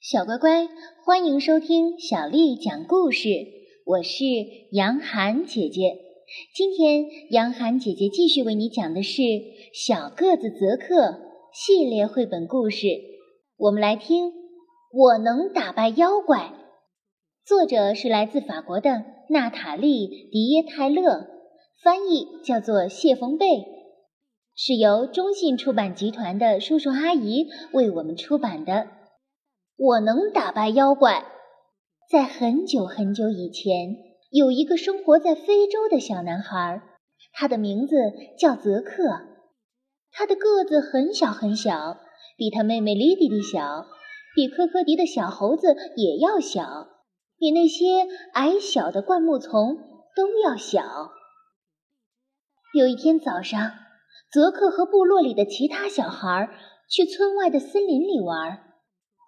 小乖乖，欢迎收听小丽讲故事。我是杨涵姐姐。今天杨涵姐姐继续为你讲的是《小个子泽克》系列绘本故事。我们来听《我能打败妖怪》，作者是来自法国的娜塔莉·迪耶泰勒，翻译叫做谢冯贝，是由中信出版集团的叔叔阿姨为我们出版的。我能打败妖怪。在很久很久以前，有一个生活在非洲的小男孩，他的名字叫泽克。他的个子很小很小，比他妹妹莉迪迪小，比科科迪的小猴子也要小，比那些矮小的灌木丛都要小。有一天早上，泽克和部落里的其他小孩去村外的森林里玩。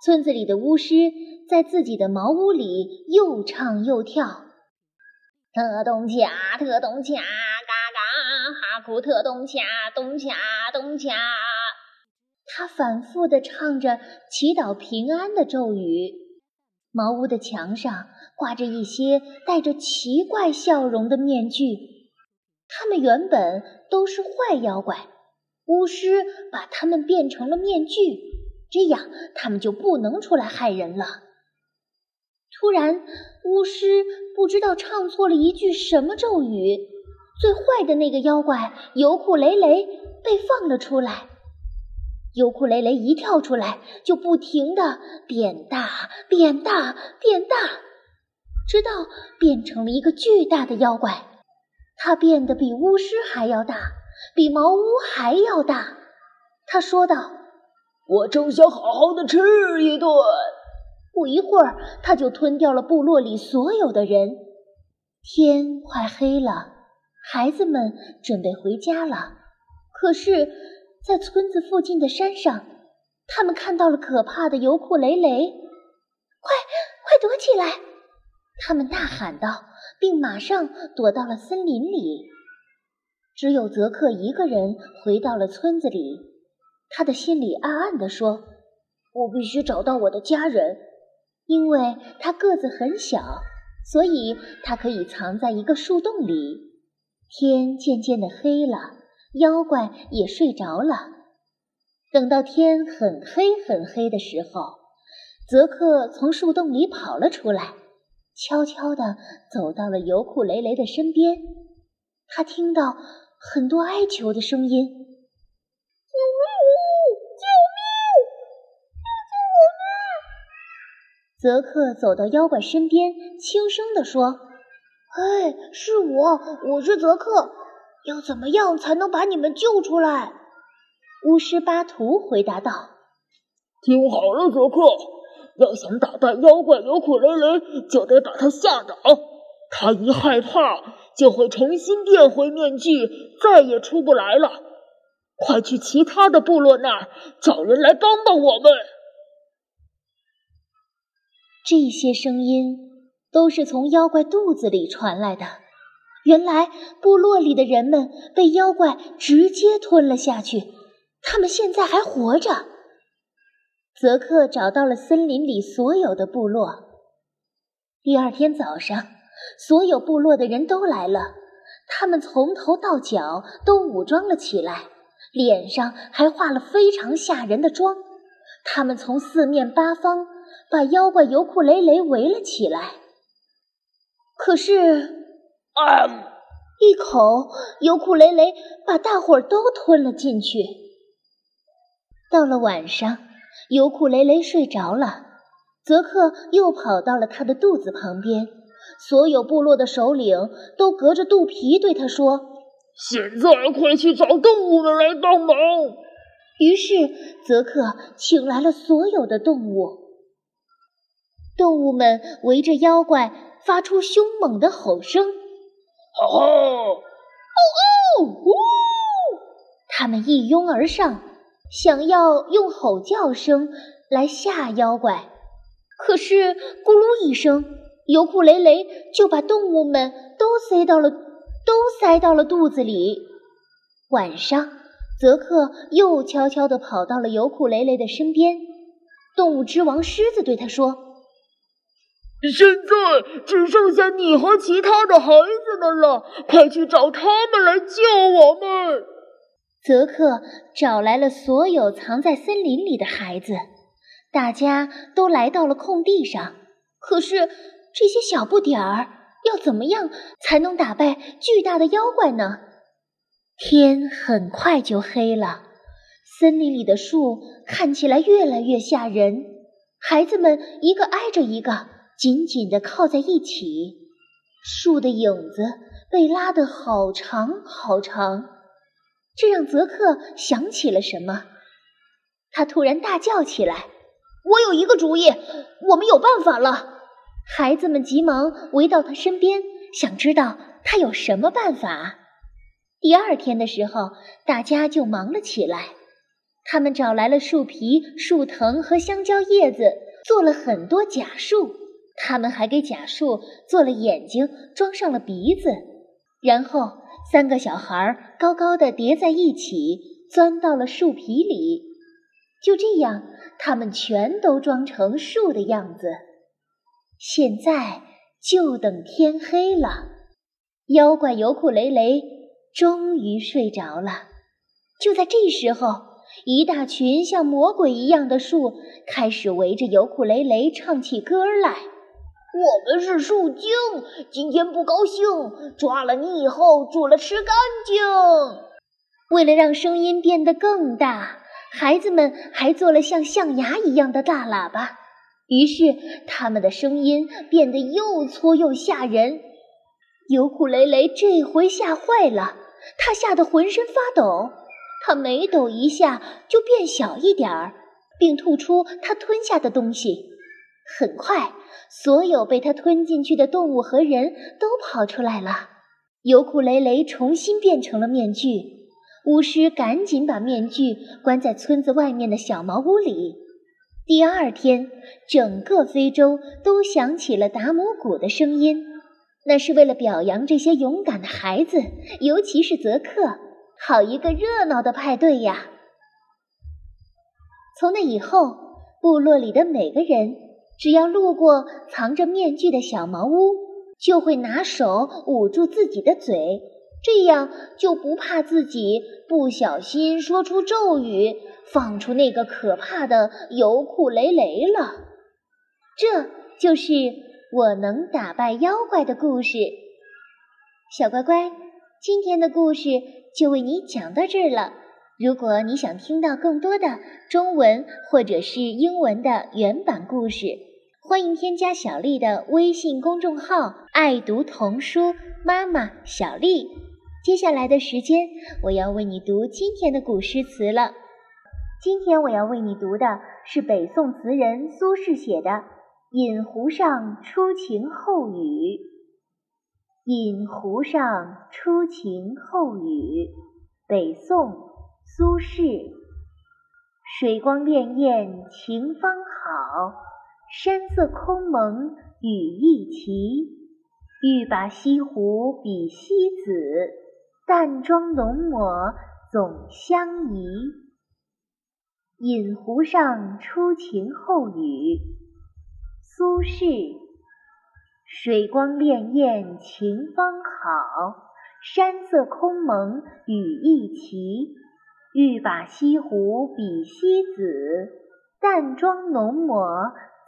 村子里的巫师在自己的茅屋里又唱又跳，特咚恰，特咚恰，嘎嘎哈库特咚恰，咚恰咚恰。他反复地唱着祈祷平安的咒语。茅屋的墙上挂着一些带着奇怪笑容的面具，他们原本都是坏妖怪，巫师把他们变成了面具。这样，他们就不能出来害人了。突然，巫师不知道唱错了一句什么咒语，最坏的那个妖怪尤库雷雷被放了出来。尤库雷雷一跳出来，就不停的变大、变大、变大，直到变成了一个巨大的妖怪。它变得比巫师还要大，比茅屋还要大。他说道。我正想好好的吃一顿，不一会儿，他就吞掉了部落里所有的人。天快黑了，孩子们准备回家了。可是，在村子附近的山上，他们看到了可怕的油库雷雷。快，快躲起来！他们大喊道，并马上躲到了森林里。只有泽克一个人回到了村子里。他的心里暗暗地说：“我必须找到我的家人，因为他个子很小，所以他可以藏在一个树洞里。”天渐渐的黑了，妖怪也睡着了。等到天很黑很黑的时候，泽克从树洞里跑了出来，悄悄地走到了油库雷雷的身边。他听到很多哀求的声音。泽克走到妖怪身边，轻声地说：“嘿，是我，我是泽克。要怎么样才能把你们救出来？”巫师巴图回答道：“听好了，泽克，要想打败妖怪尤库雷雷，就得把他吓倒。他一害怕，就会重新变回面具，再也出不来了。快去其他的部落那儿找人来帮帮我们。”这些声音都是从妖怪肚子里传来的。原来部落里的人们被妖怪直接吞了下去，他们现在还活着。泽克找到了森林里所有的部落。第二天早上，所有部落的人都来了，他们从头到脚都武装了起来，脸上还化了非常吓人的妆。他们从四面八方。把妖怪尤库雷雷围了起来，可是，啊！一口尤库雷雷把大伙儿都吞了进去。到了晚上，尤库雷雷睡着了，泽克又跑到了他的肚子旁边。所有部落的首领都隔着肚皮对他说：“现在快去找动物们来帮忙。”于是，泽克请来了所有的动物。动物们围着妖怪，发出凶猛的吼声：“吼吼，哦哦呜！”他们一拥而上，想要用吼叫声来吓妖怪。可是，咕噜一声，油库雷雷就把动物们都塞到了都塞到了肚子里。晚上，泽克又悄悄地跑到了油库雷雷的身边。动物之王狮子对他说：“现在只剩下你和其他的孩子们了，快去找他们来救我们。”泽克找来了所有藏在森林里的孩子，大家都来到了空地上。可是这些小不点儿要怎么样才能打败巨大的妖怪呢？天很快就黑了，森林里的树看起来越来越吓人。孩子们一个挨着一个，紧紧地靠在一起，树的影子被拉得好长好长。这让泽克想起了什么，他突然大叫起来：“我有一个主意，我们有办法了！”孩子们急忙围到他身边，想知道他有什么办法。第二天的时候，大家就忙了起来。他们找来了树皮、树藤和香蕉叶子，做了很多假树。他们还给假树做了眼睛，装上了鼻子。然后，三个小孩高高的叠在一起，钻到了树皮里。就这样，他们全都装成树的样子。现在就等天黑了。妖怪尤库雷雷。终于睡着了。就在这时候，一大群像魔鬼一样的树开始围着尤库雷雷唱起歌来。我们是树精，今天不高兴，抓了你以后煮了吃干净。为了让声音变得更大，孩子们还做了像象牙一样的大喇叭，于是他们的声音变得又粗又吓人。尤库雷雷这回吓坏了。他吓得浑身发抖，他每抖一下就变小一点儿，并吐出他吞下的东西。很快，所有被他吞进去的动物和人都跑出来了。尤库雷雷重新变成了面具，巫师赶紧把面具关在村子外面的小茅屋里。第二天，整个非洲都响起了达姆鼓的声音。那是为了表扬这些勇敢的孩子，尤其是泽克，好一个热闹的派对呀！从那以后，部落里的每个人只要路过藏着面具的小茅屋，就会拿手捂住自己的嘴，这样就不怕自己不小心说出咒语，放出那个可怕的油库雷雷了。这就是。我能打败妖怪的故事，小乖乖，今天的故事就为你讲到这儿了。如果你想听到更多的中文或者是英文的原版故事，欢迎添加小丽的微信公众号“爱读童书妈妈小丽”。接下来的时间，我要为你读今天的古诗词了。今天我要为你读的是北宋词人苏轼写的。饮湖上初晴后雨，饮湖上初晴后雨。北宋，苏轼。水光潋滟晴方好，山色空蒙雨亦奇。欲把西湖比西子，淡妆浓抹总相宜。饮湖上初晴后雨。苏轼：水光潋滟晴方好，山色空蒙雨亦奇。欲把西湖比西子，淡妆浓抹